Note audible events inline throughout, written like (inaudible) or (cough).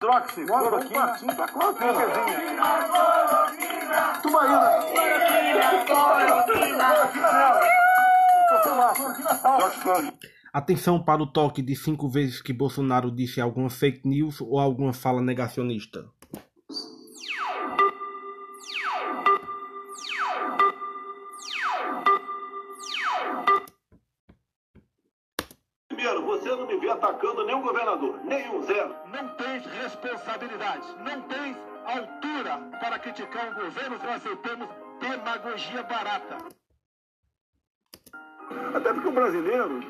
Droxy, cloroquina, tinta, cloroquina. Tubaína. Cloroquina, Atenção para o toque de cinco vezes que Bolsonaro disse alguma fake news ou alguma fala negacionista. Primeiro, você não me vê atacando nenhum governador, nenhum, zero. Não tens responsabilidade, não tens altura para criticar um governo se nós aceitamos demagogia barata. Até porque o brasileiro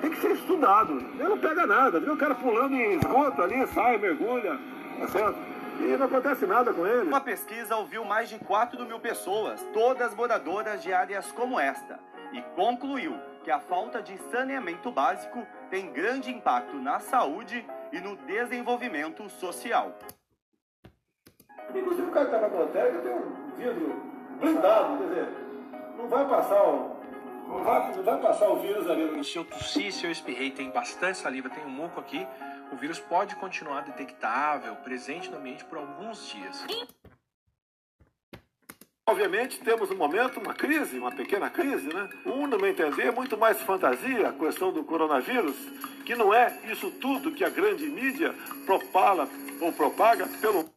tem que ser estudado. Ele não pega nada, viu? O cara pulando em esgoto ali, sai, mergulha, tá certo? E não acontece nada com ele. Uma pesquisa ouviu mais de 4 mil pessoas, todas moradoras de áreas como esta, e concluiu que a falta de saneamento básico tem grande impacto na saúde e no desenvolvimento social. Inclusive o cara que está na plateia tem um vidro blindado, quer dizer, não vai passar o, não vai, não vai passar o vírus ali. Se eu tossi, se eu espirrei, tem bastante saliva, tem um muco aqui, o vírus pode continuar detectável, presente no ambiente por alguns dias. Obviamente temos um momento, uma crise, uma pequena crise, né? Um, no meu entender, muito mais fantasia a questão do coronavírus, que não é isso tudo que a grande mídia propala ou propaga pelo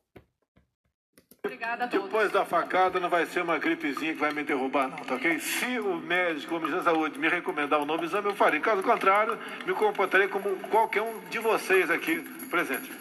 Obrigada a todos. Depois da facada não vai ser uma gripezinha que vai me derrubar, não, tá ok? Se o médico ou o Ministério da Saúde me recomendar um novo exame, eu farei. Caso contrário, me comportarei como qualquer um de vocês aqui presente.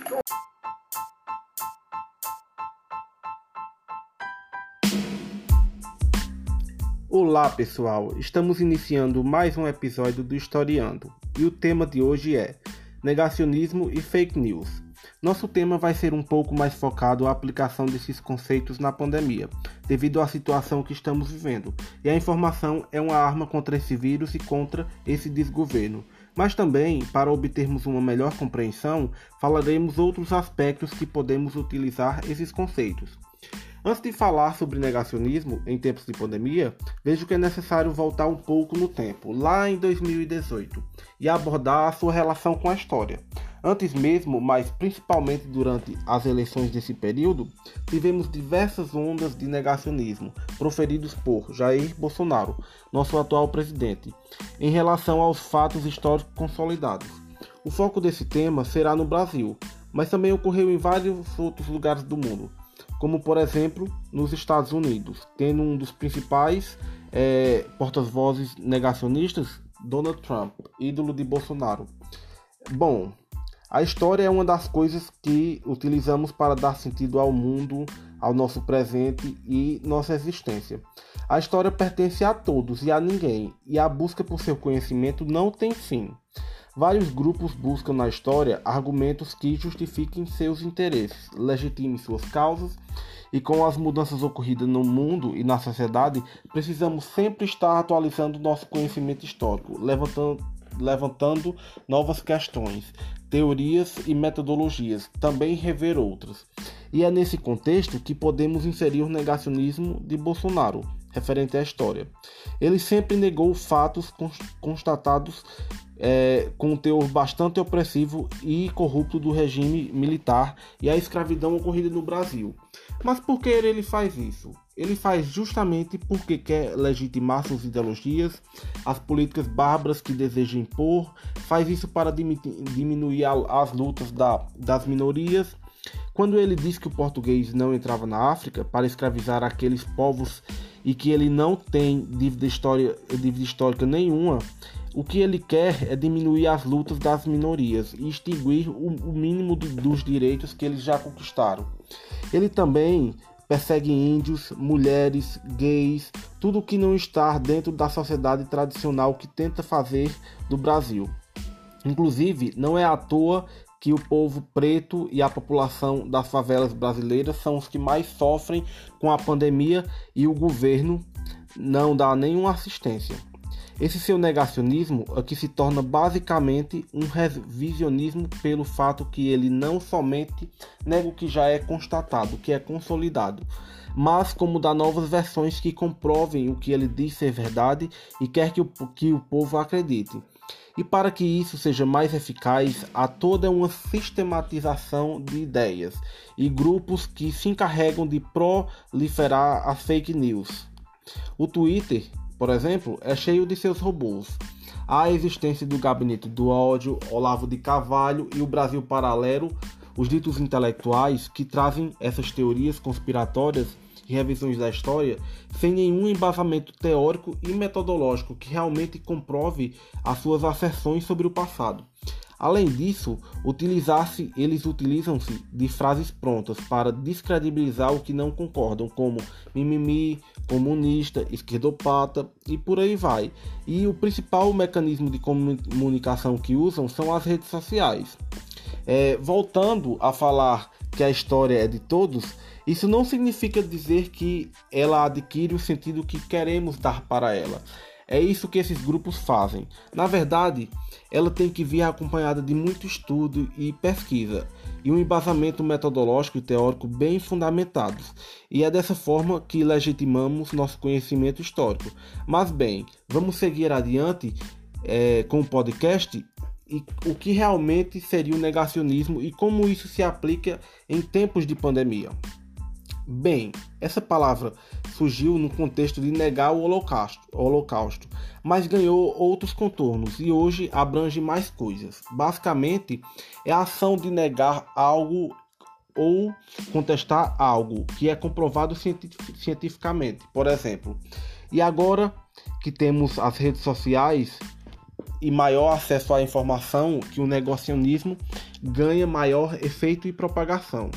Olá pessoal, estamos iniciando mais um episódio do Historiando e o tema de hoje é Negacionismo e Fake News. Nosso tema vai ser um pouco mais focado à aplicação desses conceitos na pandemia, devido à situação que estamos vivendo, e a informação é uma arma contra esse vírus e contra esse desgoverno. Mas também, para obtermos uma melhor compreensão, falaremos outros aspectos que podemos utilizar esses conceitos. Antes de falar sobre negacionismo em tempos de pandemia, vejo que é necessário voltar um pouco no tempo, lá em 2018, e abordar a sua relação com a história. Antes mesmo, mas principalmente durante as eleições desse período, tivemos diversas ondas de negacionismo proferidos por Jair Bolsonaro, nosso atual presidente, em relação aos fatos históricos consolidados. O foco desse tema será no Brasil, mas também ocorreu em vários outros lugares do mundo como por exemplo nos Estados Unidos, tendo um dos principais é, porta-vozes negacionistas, Donald Trump, ídolo de Bolsonaro. Bom, a história é uma das coisas que utilizamos para dar sentido ao mundo, ao nosso presente e nossa existência. A história pertence a todos e a ninguém, e a busca por seu conhecimento não tem fim. Vários grupos buscam na história argumentos que justifiquem seus interesses, legitimem suas causas, e com as mudanças ocorridas no mundo e na sociedade, precisamos sempre estar atualizando nosso conhecimento histórico, levantando, levantando novas questões, teorias e metodologias, também rever outras. E é nesse contexto que podemos inserir o negacionismo de Bolsonaro, referente à história. Ele sempre negou fatos constatados é, com um teor bastante opressivo e corrupto do regime militar e a escravidão ocorrida no Brasil. Mas por que ele faz isso? Ele faz justamente porque quer legitimar suas ideologias, as políticas bárbaras que deseja impor, faz isso para diminuir as lutas da, das minorias. Quando ele diz que o português não entrava na África para escravizar aqueles povos e que ele não tem dívida, história, dívida histórica nenhuma, o que ele quer é diminuir as lutas das minorias e extinguir o, o mínimo do, dos direitos que eles já conquistaram. Ele também persegue índios, mulheres, gays, tudo que não está dentro da sociedade tradicional que tenta fazer do Brasil. Inclusive, não é à toa que o povo preto e a população das favelas brasileiras são os que mais sofrem com a pandemia e o governo não dá nenhuma assistência. Esse seu negacionismo aqui se torna basicamente um revisionismo pelo fato que ele não somente nega o que já é constatado, que é consolidado, mas como dá novas versões que comprovem o que ele diz ser verdade e quer que o, que o povo acredite. E para que isso seja mais eficaz, há toda uma sistematização de ideias e grupos que se encarregam de proliferar as fake news. O Twitter, por exemplo, é cheio de seus robôs. Há a existência do Gabinete do Ódio, Olavo de Carvalho e o Brasil Paralelo, os ditos intelectuais que trazem essas teorias conspiratórias e revisões da história sem nenhum embasamento teórico e metodológico que realmente comprove as suas asserções sobre o passado. Além disso, utilizar-se, eles utilizam-se de frases prontas para descredibilizar o que não concordam, como mimimi, comunista, esquerdopata e por aí vai. E o principal mecanismo de comunicação que usam são as redes sociais. É, voltando a falar que a história é de todos, isso não significa dizer que ela adquire o sentido que queremos dar para ela. É isso que esses grupos fazem. Na verdade, ela tem que vir acompanhada de muito estudo e pesquisa e um embasamento metodológico e teórico bem fundamentados. E é dessa forma que legitimamos nosso conhecimento histórico. Mas bem, vamos seguir adiante é, com o podcast e o que realmente seria o negacionismo e como isso se aplica em tempos de pandemia. Bem, essa palavra surgiu no contexto de negar o holocausto, holocausto, mas ganhou outros contornos e hoje abrange mais coisas. Basicamente, é a ação de negar algo ou contestar algo que é comprovado cientificamente, por exemplo. E agora que temos as redes sociais, e maior acesso à informação que o negacionismo ganha maior efeito e propagação.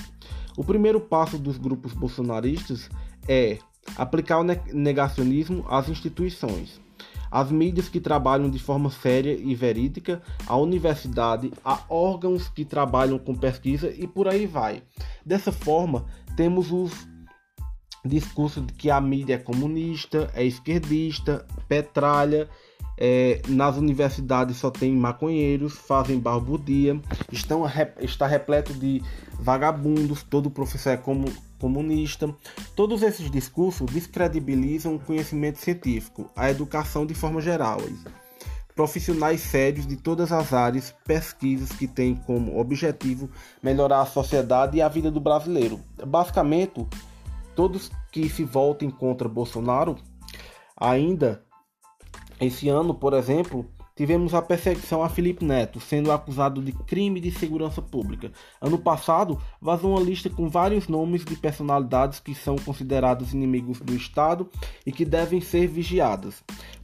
O primeiro passo dos grupos bolsonaristas é aplicar o negacionismo às instituições, às mídias que trabalham de forma séria e verídica, à universidade, a órgãos que trabalham com pesquisa e por aí vai. Dessa forma, temos os discursos de que a mídia é comunista, é esquerdista, petralha é, nas universidades só tem maconheiros, fazem barbudia, estão, está repleto de vagabundos, todo professor é como, comunista. Todos esses discursos descredibilizam o conhecimento científico, a educação de forma geral. Profissionais sérios de todas as áreas, pesquisas que têm como objetivo melhorar a sociedade e a vida do brasileiro. Basicamente, todos que se voltem contra Bolsonaro ainda esse ano, por exemplo, tivemos a perseguição a Felipe Neto, sendo acusado de crime de segurança pública. Ano passado, vazou uma lista com vários nomes de personalidades que são considerados inimigos do Estado e que devem ser vigiadas.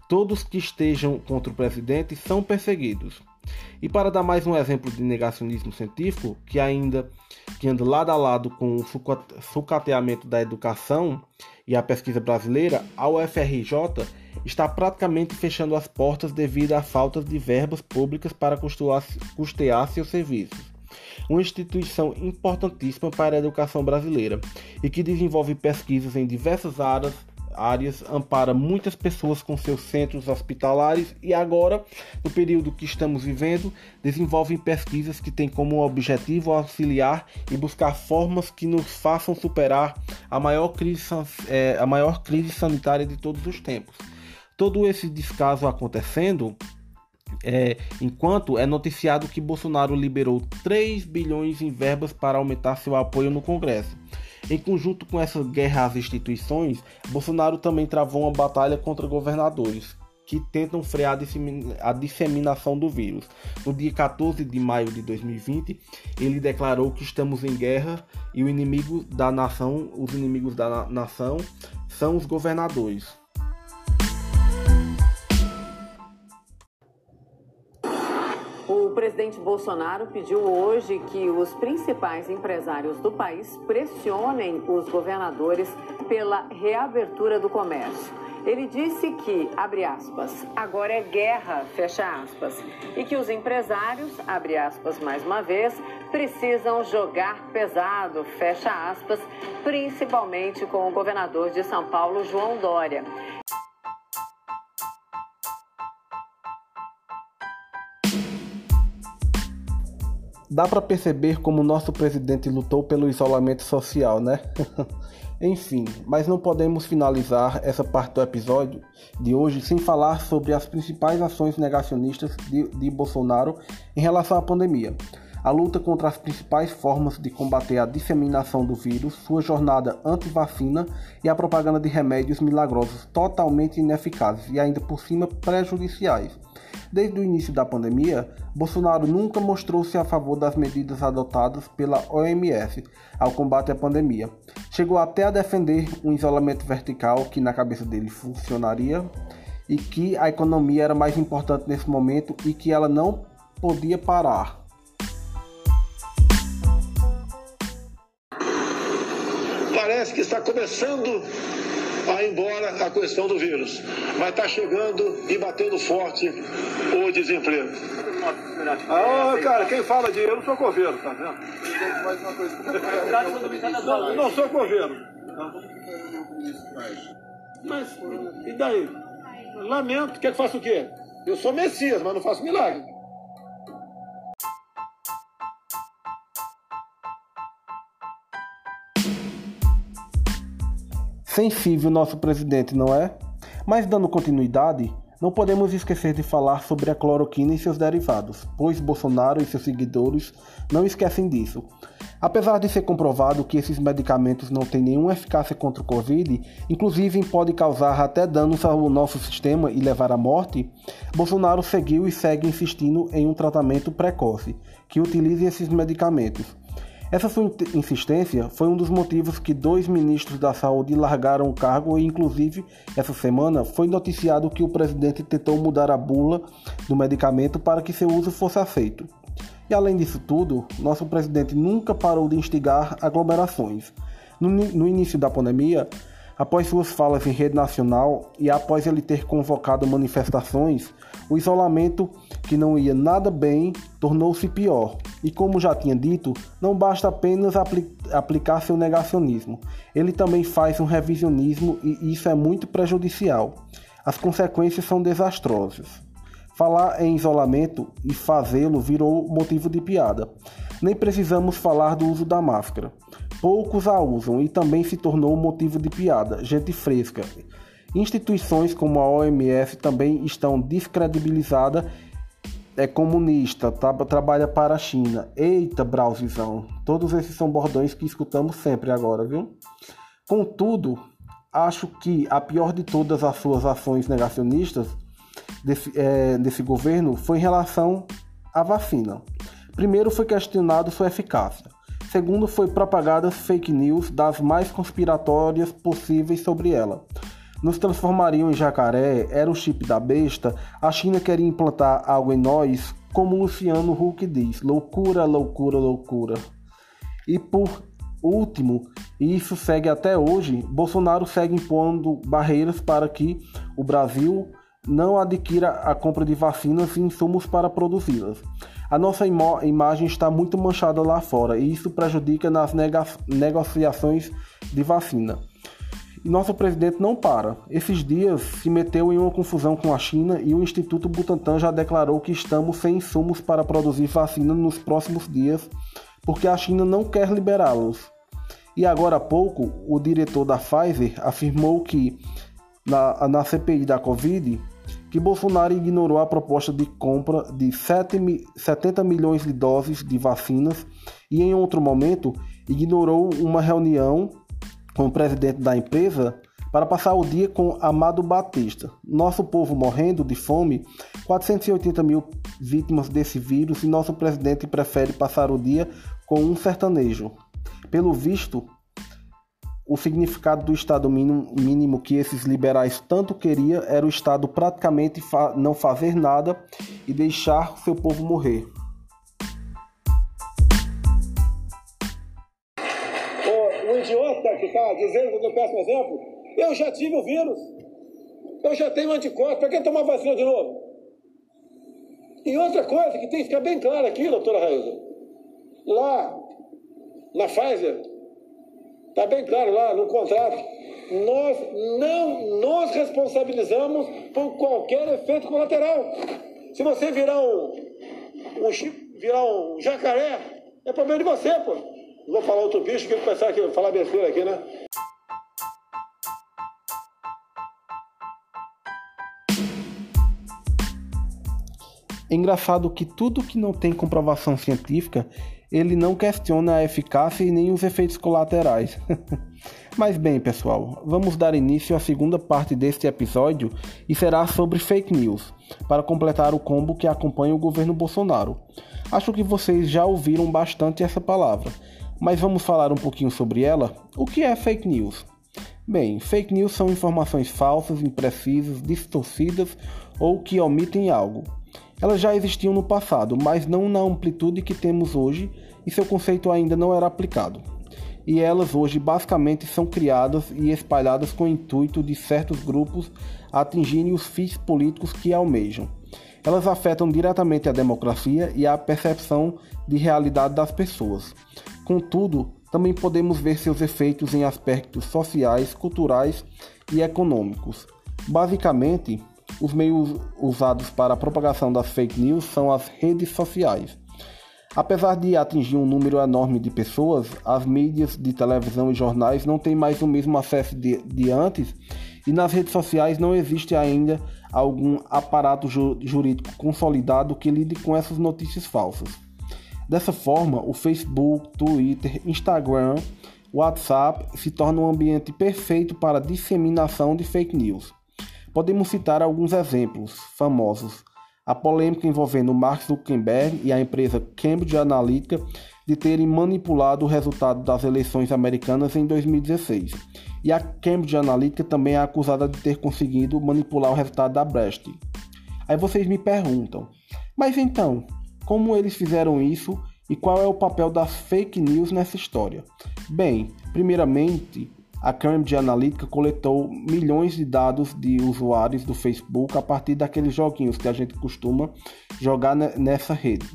Todos que estejam contra o presidente são perseguidos. E para dar mais um exemplo de negacionismo científico, que ainda que anda lado a lado com o sucateamento da educação e a pesquisa brasileira, a UFRJ está praticamente fechando as portas devido à falta de verbas públicas para custear seus serviços. Uma instituição importantíssima para a educação brasileira e que desenvolve pesquisas em diversas áreas áreas ampara muitas pessoas com seus centros hospitalares e agora, no período que estamos vivendo, desenvolvem pesquisas que têm como objetivo auxiliar e buscar formas que nos façam superar a maior crise, é, a maior crise sanitária de todos os tempos. Todo esse descaso acontecendo, é, enquanto é noticiado que Bolsonaro liberou 3 bilhões em verbas para aumentar seu apoio no Congresso. Em conjunto com essa guerra às instituições, Bolsonaro também travou uma batalha contra governadores que tentam frear a disseminação do vírus. No dia 14 de maio de 2020, ele declarou que estamos em guerra e o inimigo da nação, os inimigos da nação são os governadores. Presidente Bolsonaro pediu hoje que os principais empresários do país pressionem os governadores pela reabertura do comércio. Ele disse que, abre aspas, agora é guerra, fecha aspas, e que os empresários, abre aspas mais uma vez, precisam jogar pesado, fecha aspas, principalmente com o governador de São Paulo, João Dória. Dá para perceber como nosso presidente lutou pelo isolamento social, né? (laughs) Enfim, mas não podemos finalizar essa parte do episódio de hoje sem falar sobre as principais ações negacionistas de, de Bolsonaro em relação à pandemia a luta contra as principais formas de combater a disseminação do vírus, sua jornada anti-vacina e a propaganda de remédios milagrosos totalmente ineficazes e ainda por cima prejudiciais. Desde o início da pandemia, Bolsonaro nunca mostrou-se a favor das medidas adotadas pela OMS ao combate à pandemia. Chegou até a defender um isolamento vertical que na cabeça dele funcionaria e que a economia era mais importante nesse momento e que ela não podia parar. parece que está começando ir embora a questão do vírus. Mas está chegando e batendo forte o desemprego. Ah, cara, quem fala de eu não sou coveiro, tá vendo? Não, não sou coveiro. Mas, e daí? Lamento, quer que faça o quê? Eu sou Messias, mas não faço milagre. Sensível nosso presidente, não é? Mas dando continuidade, não podemos esquecer de falar sobre a cloroquina e seus derivados, pois Bolsonaro e seus seguidores não esquecem disso. Apesar de ser comprovado que esses medicamentos não têm nenhuma eficácia contra o Covid, inclusive pode causar até danos ao nosso sistema e levar à morte, Bolsonaro seguiu e segue insistindo em um tratamento precoce que utilize esses medicamentos. Essa sua insistência foi um dos motivos que dois ministros da saúde largaram o cargo e, inclusive, essa semana foi noticiado que o presidente tentou mudar a bula do medicamento para que seu uso fosse aceito. E além disso tudo, nosso presidente nunca parou de instigar aglomerações. No, no início da pandemia, Após suas falas em rede nacional e após ele ter convocado manifestações, o isolamento, que não ia nada bem, tornou-se pior. E como já tinha dito, não basta apenas apli aplicar seu negacionismo, ele também faz um revisionismo e isso é muito prejudicial. As consequências são desastrosas. Falar em isolamento e fazê-lo virou motivo de piada. Nem precisamos falar do uso da máscara. Poucos a usam e também se tornou motivo de piada, gente fresca. Instituições como a OMS também estão descredibilizadas. É comunista, tra trabalha para a China. Eita, Brauzizão. Todos esses são bordões que escutamos sempre agora, viu? Contudo, acho que a pior de todas as suas ações negacionistas desse, é, desse governo foi em relação à vacina. Primeiro foi questionado sua eficácia. Segundo, foi propagadas fake news das mais conspiratórias possíveis sobre ela. Nos transformariam em jacaré, era o chip da besta, a China queria implantar algo em nós, como Luciano Huck diz: loucura, loucura, loucura. E por último, e isso segue até hoje, Bolsonaro segue impondo barreiras para que o Brasil não adquira a compra de vacinas e insumos para produzi-las. A nossa imagem está muito manchada lá fora e isso prejudica nas negociações de vacina. E nosso presidente não para. Esses dias se meteu em uma confusão com a China e o Instituto Butantan já declarou que estamos sem insumos para produzir vacina nos próximos dias, porque a China não quer liberá-los. E agora há pouco, o diretor da Pfizer afirmou que na, na CPI da Covid que Bolsonaro ignorou a proposta de compra de 70 milhões de doses de vacinas e, em outro momento, ignorou uma reunião com o presidente da empresa para passar o dia com Amado Batista. Nosso povo morrendo de fome, 480 mil vítimas desse vírus e nosso presidente prefere passar o dia com um sertanejo. Pelo visto, o significado do Estado mínimo, mínimo, que esses liberais tanto queriam era o Estado praticamente fa não fazer nada e deixar seu povo morrer. O, o idiota que está dizendo que eu peço um exemplo, eu já tive o vírus, eu já tenho anticorpos, para que tomar vacina de novo? E outra coisa que tem que ficar bem claro aqui, doutora Raíza, lá na Pfizer, Está bem claro lá no contrato. Nós não nos responsabilizamos por qualquer efeito colateral. Se você virar um, um virar um jacaré, é problema de você, pô. Não vou falar outro bicho que ele pensar que falar besteira aqui, né? É engraçado que tudo que não tem comprovação científica, ele não questiona a eficácia e nem os efeitos colaterais. (laughs) Mas bem, pessoal, vamos dar início à segunda parte deste episódio e será sobre fake news, para completar o combo que acompanha o governo Bolsonaro. Acho que vocês já ouviram bastante essa palavra, mas vamos falar um pouquinho sobre ela? O que é fake news? Bem, fake news são informações falsas, imprecisas, distorcidas ou que omitem algo. Elas já existiam no passado, mas não na amplitude que temos hoje e seu conceito ainda não era aplicado e elas hoje basicamente são criadas e espalhadas com o intuito de certos grupos atingirem os fins políticos que almejam. Elas afetam diretamente a democracia e a percepção de realidade das pessoas. Contudo, também podemos ver seus efeitos em aspectos sociais, culturais e econômicos. Basicamente, os meios usados para a propagação das fake news são as redes sociais. Apesar de atingir um número enorme de pessoas, as mídias de televisão e jornais não têm mais o mesmo acesso de, de antes e nas redes sociais não existe ainda algum aparato ju jurídico consolidado que lide com essas notícias falsas. Dessa forma, o Facebook, Twitter, Instagram, WhatsApp se tornam um ambiente perfeito para disseminação de fake news. Podemos citar alguns exemplos famosos a polêmica envolvendo Mark Zuckerberg e a empresa Cambridge Analytica de terem manipulado o resultado das eleições americanas em 2016. E a Cambridge Analytica também é acusada de ter conseguido manipular o resultado da Brexit. Aí vocês me perguntam, mas então, como eles fizeram isso e qual é o papel das fake news nessa história? Bem, primeiramente, a Cambridge Analytica coletou milhões de dados de usuários do Facebook a partir daqueles joguinhos que a gente costuma jogar nessa rede.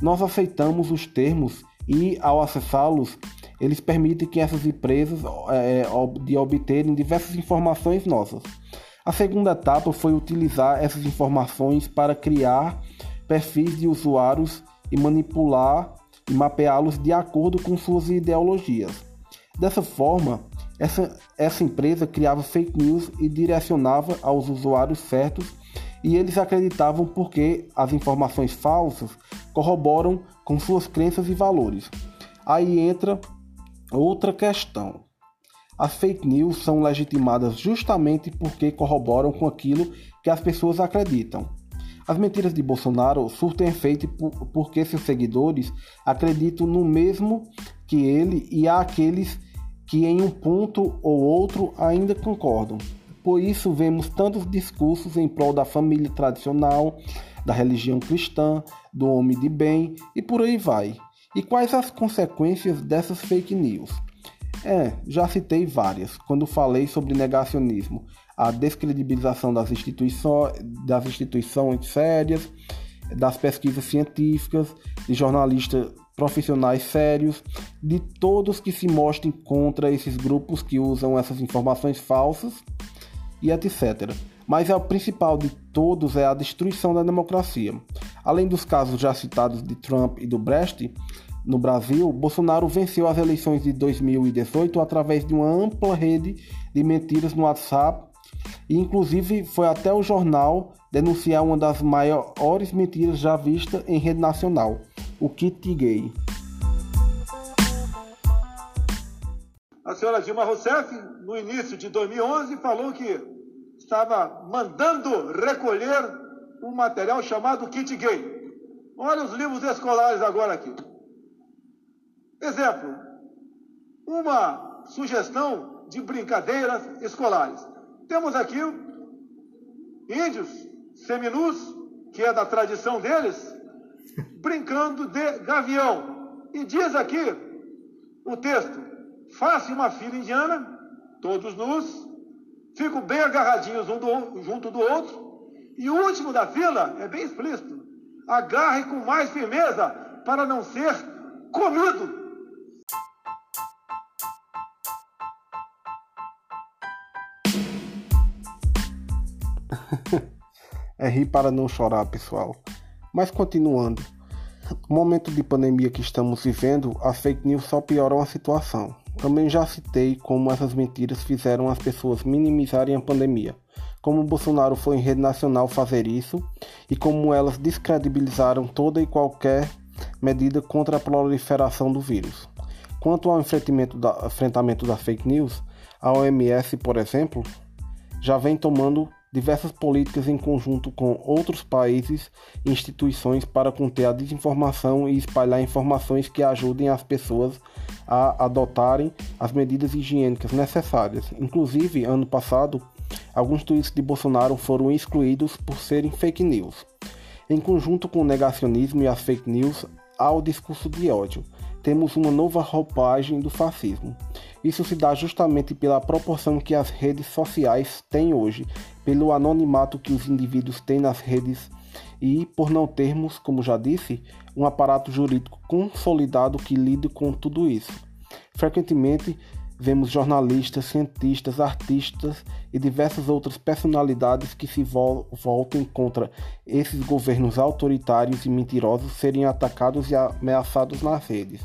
Nós aceitamos os termos e, ao acessá-los, eles permitem que essas empresas é, de obterem diversas informações nossas. A segunda etapa foi utilizar essas informações para criar perfis de usuários e manipular e mapeá-los de acordo com suas ideologias. Dessa forma, essa, essa empresa criava fake news e direcionava aos usuários certos e eles acreditavam porque as informações falsas corroboram com suas crenças e valores. Aí entra outra questão. As fake news são legitimadas justamente porque corroboram com aquilo que as pessoas acreditam. As mentiras de Bolsonaro surtem efeito porque seus seguidores acreditam no mesmo que ele e há aqueles que em um ponto ou outro ainda concordam. Por isso vemos tantos discursos em prol da família tradicional, da religião cristã, do homem de bem e por aí vai. E quais as consequências dessas fake news? É, já citei várias quando falei sobre negacionismo, a descredibilização das instituições, das instituições sérias, das pesquisas científicas, de jornalistas profissionais sérios, de todos que se mostrem contra esses grupos que usam essas informações falsas e etc. Mas é o principal de todos é a destruição da democracia. Além dos casos já citados de Trump e do Brest, no Brasil, Bolsonaro venceu as eleições de 2018 através de uma ampla rede de mentiras no WhatsApp e inclusive foi até o jornal denunciar uma das maiores mentiras já vistas em rede nacional, o kit gay. A senhora Dilma Rousseff, no início de 2011, falou que estava mandando recolher um material chamado kit gay. Olha os livros escolares agora aqui. Exemplo, uma sugestão de brincadeiras escolares. Temos aqui índios seminus, que é da tradição deles, brincando de gavião. E diz aqui o texto: faça uma fila indiana, todos nus, ficam bem agarradinhos um do, junto do outro, e o último da fila é bem explícito: agarre com mais firmeza para não ser comido. (laughs) é rir para não chorar, pessoal. Mas continuando, no momento de pandemia que estamos vivendo, as fake news só pioram a situação. Também já citei como essas mentiras fizeram as pessoas minimizarem a pandemia, como Bolsonaro foi em rede nacional fazer isso e como elas descredibilizaram toda e qualquer medida contra a proliferação do vírus. Quanto ao enfrentamento, da, enfrentamento das fake news, a OMS, por exemplo, já vem tomando diversas políticas em conjunto com outros países e instituições para conter a desinformação e espalhar informações que ajudem as pessoas a adotarem as medidas higiênicas necessárias. Inclusive, ano passado, alguns tweets de Bolsonaro foram excluídos por serem fake news. Em conjunto com o negacionismo e as fake news, há o discurso de ódio. Temos uma nova roupagem do fascismo. Isso se dá justamente pela proporção que as redes sociais têm hoje, pelo anonimato que os indivíduos têm nas redes e por não termos, como já disse, um aparato jurídico consolidado que lide com tudo isso. Frequentemente vemos jornalistas, cientistas, artistas e diversas outras personalidades que se vol contra esses governos autoritários e mentirosos serem atacados e ameaçados nas redes.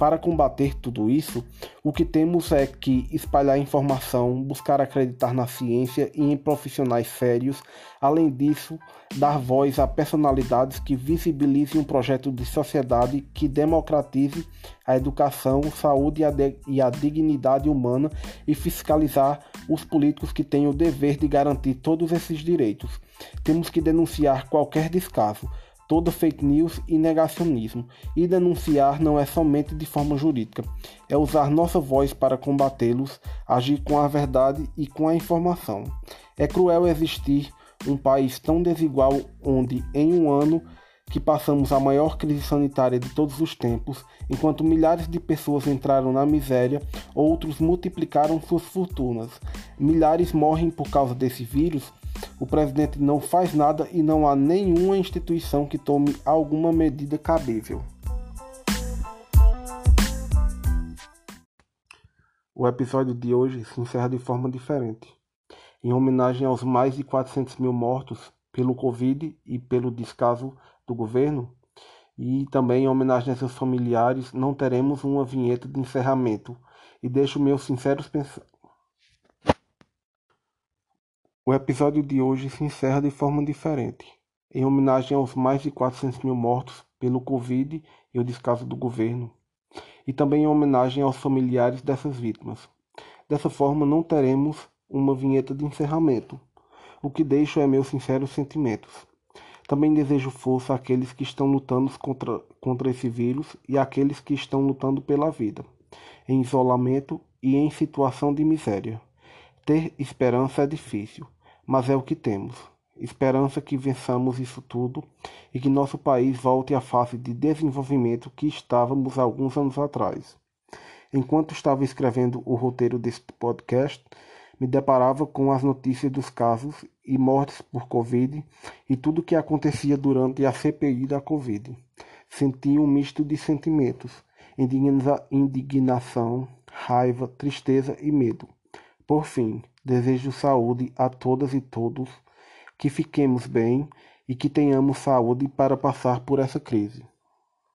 Para combater tudo isso, o que temos é que espalhar informação, buscar acreditar na ciência e em profissionais sérios, além disso, dar voz a personalidades que visibilizem um projeto de sociedade que democratize a educação, saúde e a dignidade humana e fiscalizar os políticos que têm o dever de garantir todos esses direitos. Temos que denunciar qualquer descaso toda fake news e negacionismo. E denunciar não é somente de forma jurídica, é usar nossa voz para combatê-los, agir com a verdade e com a informação. É cruel existir um país tão desigual onde, em um ano, que passamos a maior crise sanitária de todos os tempos, enquanto milhares de pessoas entraram na miséria, outros multiplicaram suas fortunas. Milhares morrem por causa desse vírus o presidente não faz nada e não há nenhuma instituição que tome alguma medida cabível. O episódio de hoje se encerra de forma diferente. Em homenagem aos mais de 400 mil mortos pelo Covid e pelo descaso do governo, e também em homenagem a seus familiares, não teremos uma vinheta de encerramento. E deixo meus sinceros pensamentos o episódio de hoje se encerra de forma diferente, em homenagem aos mais de 400 mil mortos pelo Covid e o descaso do governo, e também em homenagem aos familiares dessas vítimas. Dessa forma, não teremos uma vinheta de encerramento, o que deixo é meus sinceros sentimentos. Também desejo força àqueles que estão lutando contra, contra esse vírus e àqueles que estão lutando pela vida, em isolamento e em situação de miséria. Ter esperança é difícil mas é o que temos. Esperança que vençamos isso tudo e que nosso país volte à fase de desenvolvimento que estávamos alguns anos atrás. Enquanto estava escrevendo o roteiro deste podcast, me deparava com as notícias dos casos e mortes por Covid e tudo o que acontecia durante a CPI da Covid. Senti um misto de sentimentos: indignação, raiva, tristeza e medo. Por fim, Desejo saúde a todas e todos, que fiquemos bem e que tenhamos saúde para passar por essa crise.